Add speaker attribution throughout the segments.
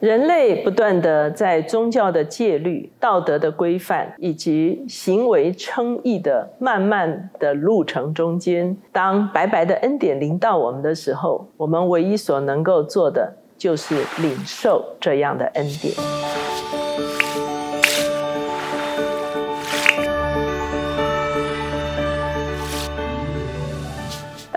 Speaker 1: 人类不断的在宗教的戒律、道德的规范以及行为称义的漫漫的路程中间，当白白的恩典临到我们的时候，我们唯一所能够做的就是领受这样的恩典。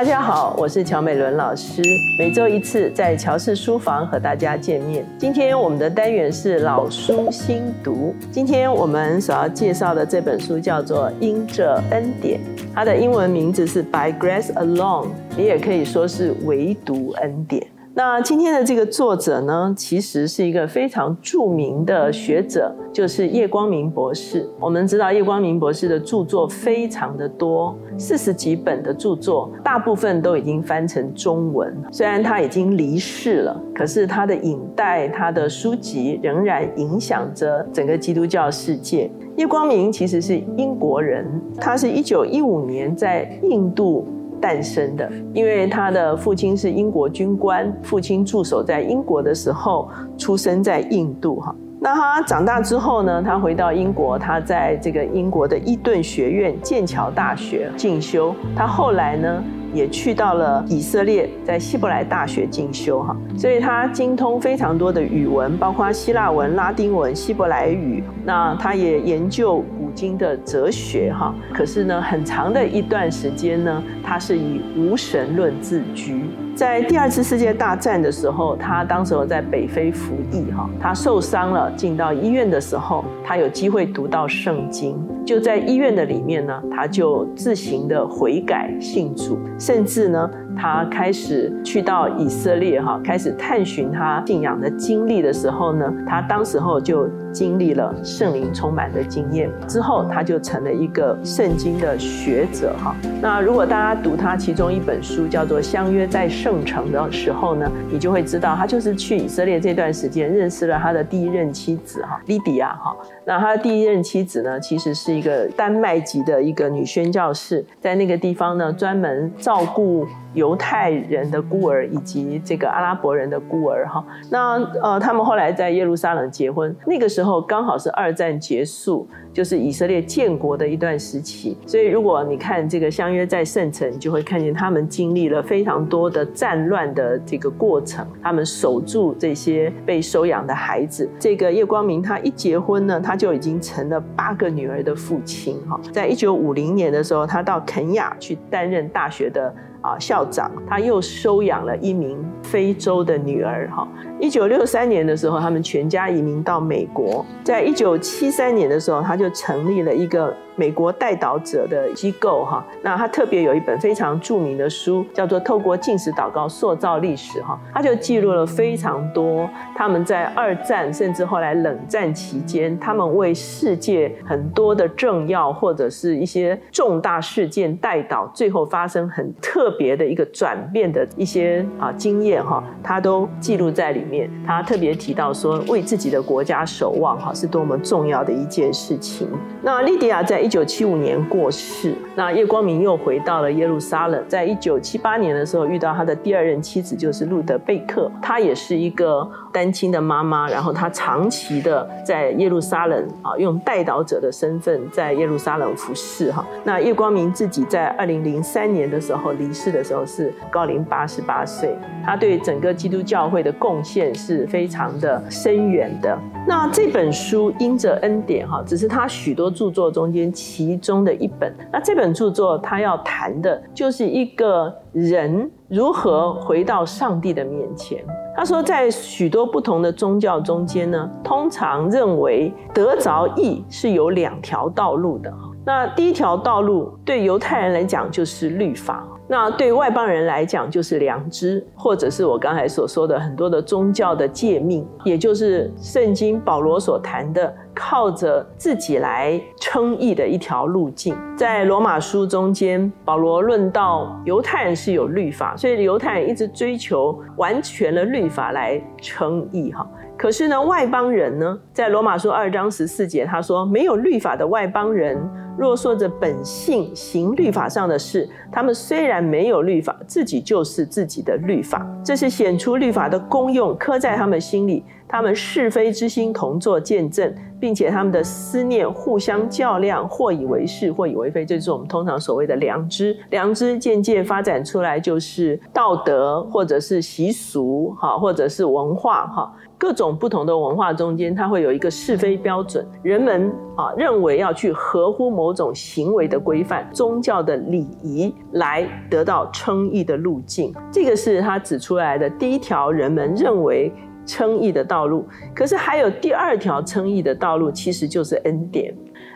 Speaker 1: 大家好，我是乔美伦老师，每周一次在乔氏书房和大家见面。今天我们的单元是老书新读。今天我们所要介绍的这本书叫做《因着恩典》，它的英文名字是 By Grace Alone，你也可以说是唯独恩典。那今天的这个作者呢，其实是一个非常著名的学者，就是叶光明博士。我们知道叶光明博士的著作非常的多，四十几本的著作，大部分都已经翻成中文。虽然他已经离世了，可是他的影带、他的书籍仍然影响着整个基督教世界。叶光明其实是英国人，他是一九一五年在印度。诞生的，因为他的父亲是英国军官，父亲驻守在英国的时候，出生在印度哈。那他长大之后呢，他回到英国，他在这个英国的伊顿学院、剑桥大学进修。他后来呢？也去到了以色列，在希伯来大学进修哈，所以他精通非常多的语文，包括希腊文、拉丁文、希伯来语。那他也研究古今的哲学哈。可是呢，很长的一段时间呢，他是以无神论自居。在第二次世界大战的时候，他当时候在北非服役哈，他受伤了，进到医院的时候，他有机会读到圣经，就在医院的里面呢，他就自行的悔改信主，甚至呢。他开始去到以色列哈，开始探寻他信仰的经历的时候呢，他当时候就经历了圣灵充满的经验，之后他就成了一个圣经的学者哈。那如果大家读他其中一本书叫做《相约在圣城》的时候呢，你就会知道他就是去以色列这段时间认识了他的第一任妻子哈，莉迪亚哈。那他的第一任妻子呢，其实是一个丹麦籍的一个女宣教士，在那个地方呢，专门照顾。犹太人的孤儿以及这个阿拉伯人的孤儿哈，那呃，他们后来在耶路撒冷结婚，那个时候刚好是二战结束，就是以色列建国的一段时期。所以如果你看这个相约在圣城，就会看见他们经历了非常多的战乱的这个过程，他们守住这些被收养的孩子。这个叶光明他一结婚呢，他就已经成了八个女儿的父亲哈。在一九五零年的时候，他到肯亚去担任大学的。啊，校长他又收养了一名非洲的女儿。哈，一九六三年的时候，他们全家移民到美国。在一九七三年的时候，他就成立了一个。美国代祷者的机构哈，那他特别有一本非常著名的书，叫做《透过进食祷告塑造历史》哈，他就记录了非常多他们在二战甚至后来冷战期间，他们为世界很多的政要或者是一些重大事件代祷，最后发生很特别的一个转变的一些啊经验哈，他都记录在里面。他特别提到说，为自己的国家守望哈，是多么重要的一件事情。那莉迪亚在一一九七五年过世，那叶光明又回到了耶路撒冷。在一九七八年的时候，遇到他的第二任妻子，就是路德贝克。她也是一个单亲的妈妈，然后她长期的在耶路撒冷啊，用代祷者的身份在耶路撒冷服侍哈。那叶光明自己在二零零三年的时候离世的时候是高龄八十八岁，他对整个基督教会的贡献是非常的深远的。那这本书因着恩典哈，只是他许多著作中间。其中的一本，那这本著作他要谈的就是一个人如何回到上帝的面前。他说，在许多不同的宗教中间呢，通常认为得着义是有两条道路的。那第一条道路对犹太人来讲就是律法。那对外邦人来讲，就是良知，或者是我刚才所说的很多的宗教的诫命，也就是圣经保罗所谈的靠着自己来称义的一条路径。在罗马书中间，保罗论到犹太人是有律法，所以犹太人一直追求完全的律法来称义。哈，可是呢，外邦人呢，在罗马书二章十四节，他说没有律法的外邦人。若说着本性行律法上的事，他们虽然没有律法，自己就是自己的律法。这是显出律法的功用，刻在他们心里。他们是非之心同作见证，并且他们的思念互相较量，或以为是，或以为非，这是我们通常所谓的良知。良知渐渐发展出来，就是道德，或者是习俗，哈，或者是文化，哈。各种不同的文化中间，它会有一个是非标准，人们啊认为要去合乎某种行为的规范、宗教的礼仪来得到称义的路径。这个是他指出来的第一条，人们认为称义的道路。可是还有第二条称义的道路，其实就是恩典。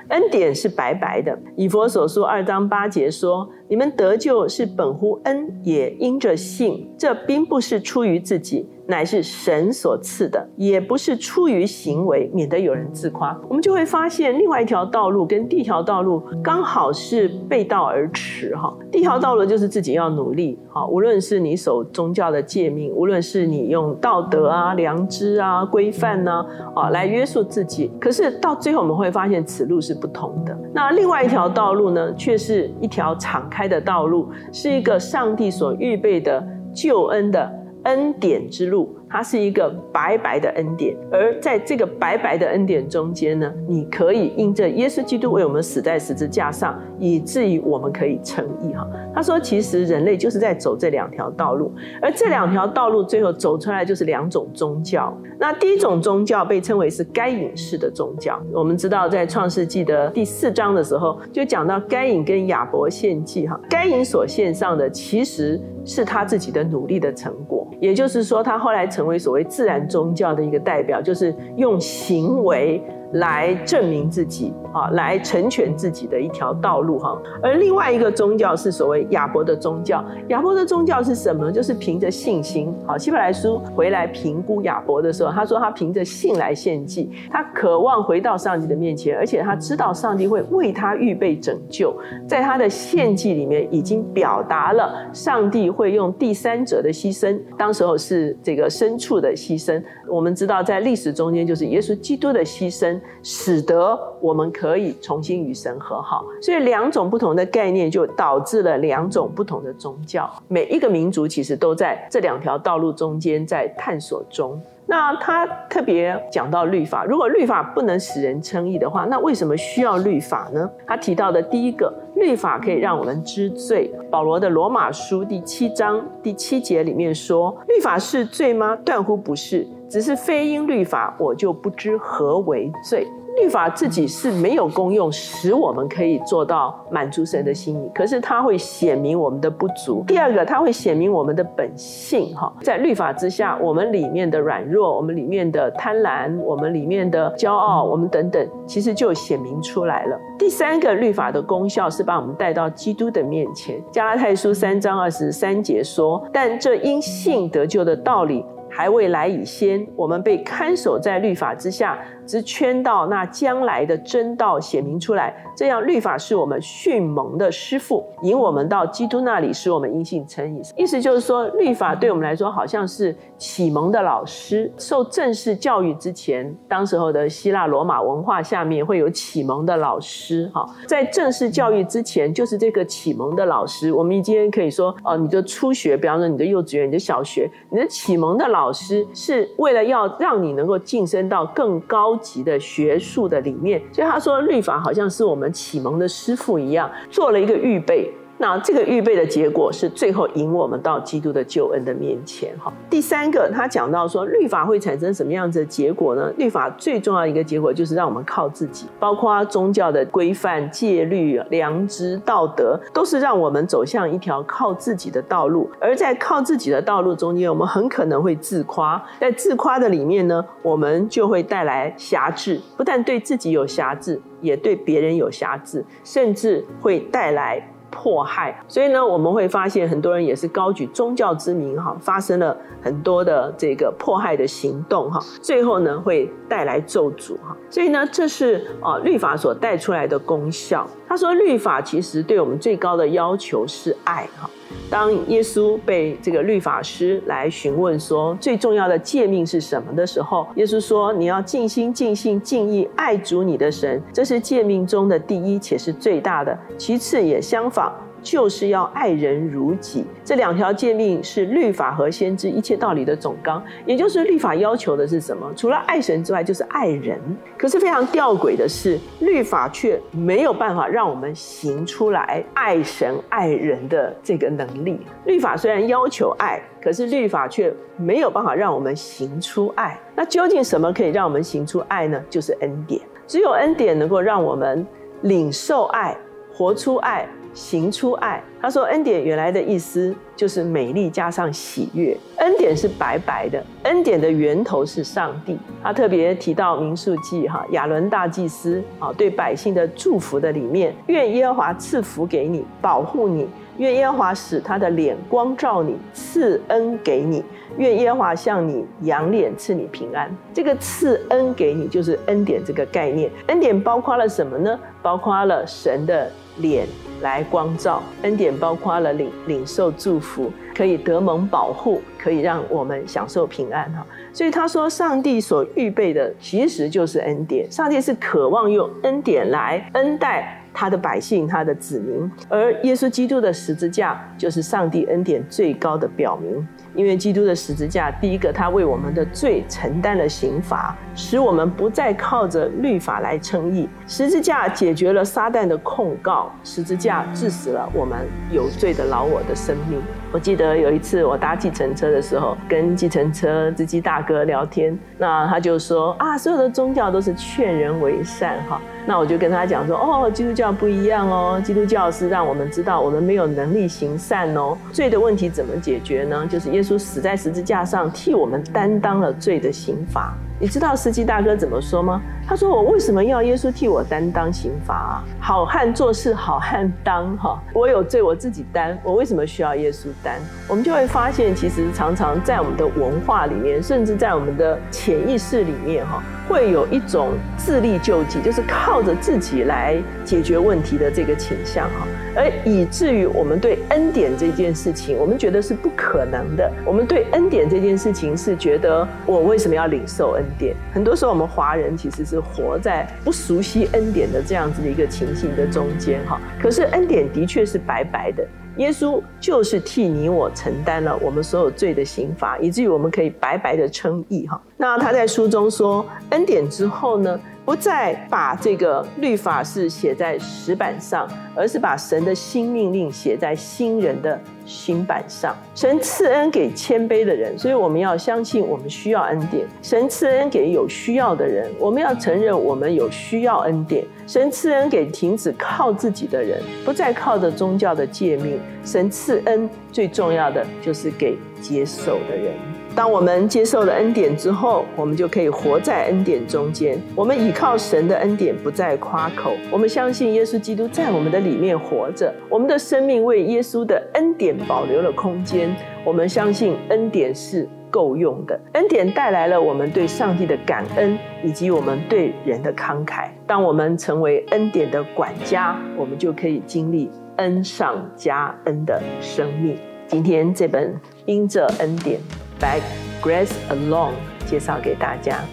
Speaker 1: 恩典是白白的。以佛所说二章八节说：“你们得救是本乎恩，也因着信。这并不是出于自己。”乃是神所赐的，也不是出于行为，免得有人自夸。我们就会发现，另外一条道路跟第一条道路刚好是背道而驰。哈，第一条道路就是自己要努力。哈，无论是你守宗教的诫命，无论是你用道德啊、良知啊、规范呢，啊来约束自己。可是到最后，我们会发现此路是不同的。那另外一条道路呢，却是一条敞开的道路，是一个上帝所预备的救恩的。恩典之路。它是一个白白的恩典，而在这个白白的恩典中间呢，你可以印证耶稣基督为我们死在十字架上，以至于我们可以称义哈。他说，其实人类就是在走这两条道路，而这两条道路最后走出来就是两种宗教。那第一种宗教被称为是该隐式的宗教。我们知道，在创世纪的第四章的时候，就讲到该隐跟亚伯献祭哈。该隐所献上的其实是他自己的努力的成果，也就是说，他后来成。成为所谓自然宗教的一个代表，就是用行为。来证明自己啊，来成全自己的一条道路哈。而另外一个宗教是所谓亚伯的宗教。亚伯的宗教是什么？就是凭着信心。好，希伯来书回来评估亚伯的时候，他说他凭着信来献祭，他渴望回到上帝的面前，而且他知道上帝会为他预备拯救。在他的献祭里面，已经表达了上帝会用第三者的牺牲，当时候是这个牲畜的牺牲。我们知道，在历史中间，就是耶稣基督的牺牲。使得我们可以重新与神和好，所以两种不同的概念就导致了两种不同的宗教。每一个民族其实都在这两条道路中间在探索中。那他特别讲到律法，如果律法不能使人称义的话，那为什么需要律法呢？他提到的第一个，律法可以让我们知罪。保罗的罗马书第七章第七节里面说：“律法是罪吗？断乎不是。”只是非因律法，我就不知何为罪。律法自己是没有功用，使我们可以做到满足神的心意。可是它会显明我们的不足。第二个，它会显明我们的本性。哈，在律法之下，我们里面的软弱，我们里面的贪婪，我们里面的骄傲，我们等等，其实就显明出来了。第三个，律法的功效是把我们带到基督的面前。加拉太书三章二十三节说：“但这因信得救的道理。”还未来以先，我们被看守在律法之下。之圈到那将来的真道显明出来，这样律法是我们训蒙的师傅，引我们到基督那里，使我们因信成义。意思就是说，律法对我们来说好像是启蒙的老师。受正式教育之前，当时候的希腊罗马文化下面会有启蒙的老师。哈，在正式教育之前，就是这个启蒙的老师。我们今天可以说，哦，你的初学，比方说你的幼稚园、你的小学，你的启蒙的老老师是为了要让你能够晋升到更高。高级的学术的理念，所以他说律法好像是我们启蒙的师傅一样，做了一个预备。那这个预备的结果是最后引我们到基督的救恩的面前。哈，第三个他讲到说，律法会产生什么样子的结果呢？律法最重要一个结果就是让我们靠自己，包括宗教的规范、戒律、良知、道德，都是让我们走向一条靠自己的道路。而在靠自己的道路中间，我们很可能会自夸，在自夸的里面呢，我们就会带来辖制，不但对自己有辖制，也对别人有辖制，甚至会带来。迫害，所以呢，我们会发现很多人也是高举宗教之名，哈，发生了很多的这个迫害的行动，哈，最后呢会带来咒诅，哈，所以呢，这是啊律法所带出来的功效。他说，律法其实对我们最高的要求是爱，哈。当耶稣被这个律法师来询问说最重要的诫命是什么的时候，耶稣说：“你要尽心、尽性、尽意爱主你的神，这是诫命中的第一，且是最大的。其次也相仿。”就是要爱人如己。这两条诫命是律法和先知一切道理的总纲，也就是律法要求的是什么？除了爱神之外，就是爱人。可是非常吊诡的是，律法却没有办法让我们行出来爱神爱人的这个能力。律法虽然要求爱，可是律法却没有办法让我们行出爱。那究竟什么可以让我们行出爱呢？就是恩典。只有恩典能够让我们领受爱、活出爱、行出爱。他说，恩典原来的意思就是美丽加上喜悦。恩典是白白的，恩典的源头是上帝。他特别提到民数记哈，亚伦大祭司啊对百姓的祝福的里面，愿耶和华赐福给你，保护你。愿耶和华使他的脸光照你，赐恩给你；愿耶和华向你扬脸，赐你平安。这个赐恩给你，就是恩典这个概念。恩典包括了什么呢？包括了神的脸来光照。恩典包括了领领受祝福，可以得蒙保护，可以让我们享受平安哈。所以他说，上帝所预备的其实就是恩典。上帝是渴望用恩典来恩待。他的百姓，他的子民，而耶稣基督的十字架就是上帝恩典最高的表明。因为基督的十字架，第一个，他为我们的罪承担了刑罚，使我们不再靠着律法来称义。十字架解决了撒旦的控告，十字架致死了我们有罪的老我的生命。我记得有一次我搭计程车的时候，跟计程车司机大哥聊天，那他就说啊，所有的宗教都是劝人为善，哈。那我就跟他讲说，哦，基督教不一样哦，基督教是让我们知道我们没有能力行善哦。罪的问题怎么解决呢？就是耶稣死在十字架上，替我们担当了罪的刑罚。你知道司机大哥怎么说吗？他说：“我为什么要耶稣替我担当刑罚啊？好汉做事好汉当哈，我有罪我自己担，我为什么需要耶稣担？”我们就会发现，其实常常在我们的文化里面，甚至在我们的潜意识里面哈。会有一种自力救济，就是靠着自己来解决问题的这个倾向哈，而以至于我们对恩典这件事情，我们觉得是不可能的。我们对恩典这件事情是觉得，我为什么要领受恩典？很多时候，我们华人其实是活在不熟悉恩典的这样子的一个情形的中间哈。可是恩典的确是白白的。耶稣就是替你我承担了我们所有罪的刑罚，以至于我们可以白白的称义哈。那他在书中说，恩典之后呢？不再把这个律法是写在石板上，而是把神的新命令写在新人的新板上。神赐恩给谦卑的人，所以我们要相信我们需要恩典。神赐恩给有需要的人，我们要承认我们有需要恩典。神赐恩给停止靠自己的人，不再靠着宗教的诫命。神赐恩最重要的就是给接受的人。当我们接受了恩典之后，我们就可以活在恩典中间。我们倚靠神的恩典，不再夸口。我们相信耶稣基督在我们的里面活着，我们的生命为耶稣的恩典保留了空间。我们相信恩典是够用的，恩典带来了我们对上帝的感恩，以及我们对人的慷慨。当我们成为恩典的管家，我们就可以经历恩上加恩的生命。今天这本因着恩典。来 Grace Alone 介绍给大家。